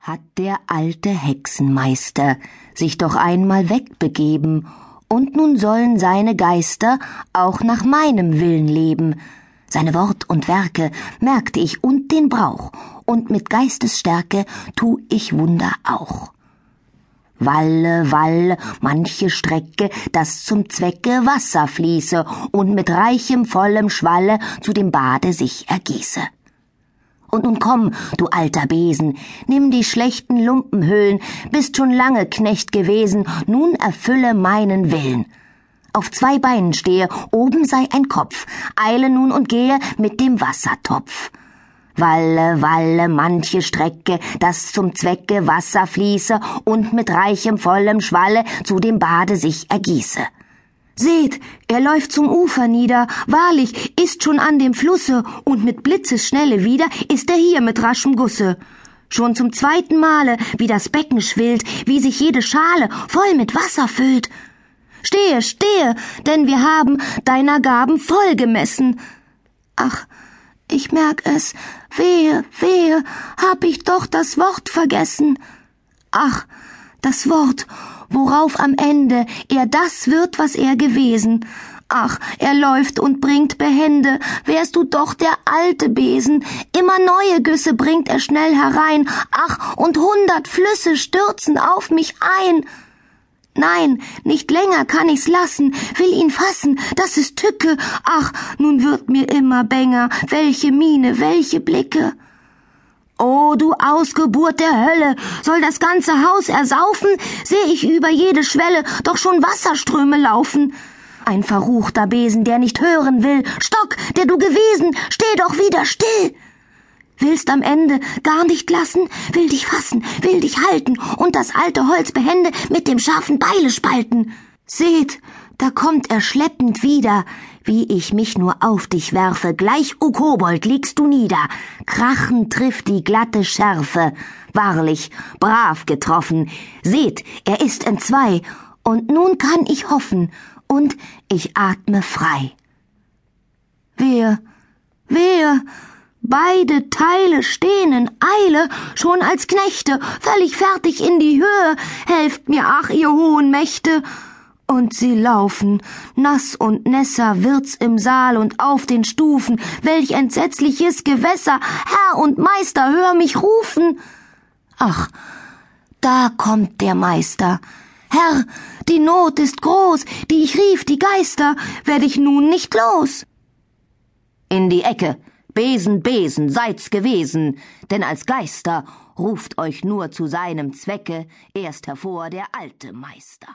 hat der alte Hexenmeister sich doch einmal wegbegeben, und nun sollen seine Geister auch nach meinem Willen leben. Seine Wort und Werke merkte ich und den Brauch, und mit Geistesstärke tu ich Wunder auch. Walle, Walle, manche Strecke, dass zum Zwecke Wasser fließe und mit reichem, vollem Schwalle zu dem Bade sich ergieße. Und nun komm, du alter Besen, nimm die schlechten Lumpenhüllen, bist schon lange Knecht gewesen, nun erfülle meinen Willen. Auf zwei Beinen stehe, oben sei ein Kopf, eile nun und gehe mit dem Wassertopf. Walle, walle, manche Strecke, dass zum Zwecke Wasser fließe und mit reichem, vollem Schwalle zu dem Bade sich ergieße. Seht, er läuft zum Ufer nieder, wahrlich, ist schon an dem Flusse, und mit Blitzesschnelle wieder ist er hier mit raschem Gusse. Schon zum zweiten Male, wie das Becken schwillt, wie sich jede Schale voll mit Wasser füllt. Stehe, stehe, denn wir haben deiner Gaben voll gemessen. Ach, ich merk es, wehe, wehe, hab ich doch das Wort vergessen. Ach, das Wort, worauf am Ende er das wird, was er gewesen. Ach, er läuft und bringt Behände, wärst du doch der alte Besen, immer neue Güsse bringt er schnell herein, ach, und hundert Flüsse stürzen auf mich ein. Nein, nicht länger kann ich's lassen, will ihn fassen, das ist Tücke, ach, nun wird mir immer bänger, welche Miene, welche Blicke. Oh, du Ausgeburt der Hölle! Soll das ganze Haus ersaufen? Seh ich über jede Schwelle doch schon Wasserströme laufen. Ein verruchter Besen, der nicht hören will. Stock, der du gewesen, steh doch wieder still! Willst am Ende gar nicht lassen, will dich fassen, will dich halten und das alte Holz behende mit dem scharfen Beile spalten. Seht, da kommt er schleppend wieder, wie ich mich nur auf dich werfe, gleich, o Kobold, liegst du nieder. Krachend trifft die glatte Schärfe. Wahrlich, brav getroffen. Seht, er ist entzwei, und nun kann ich hoffen, und ich atme frei. Wehe, wehe, beide Teile stehen in Eile, schon als Knechte, völlig fertig in die Höhe. Helft mir, ach, ihr hohen Mächte! Und sie laufen, nass und nässer wird's im Saal und auf den Stufen, welch entsetzliches Gewässer, Herr und Meister, hör mich rufen. Ach, da kommt der Meister. Herr, die Not ist groß, die ich rief, die Geister, werd ich nun nicht los. In die Ecke, Besen, Besen, seid's gewesen, denn als Geister ruft euch nur zu seinem Zwecke erst hervor der alte Meister.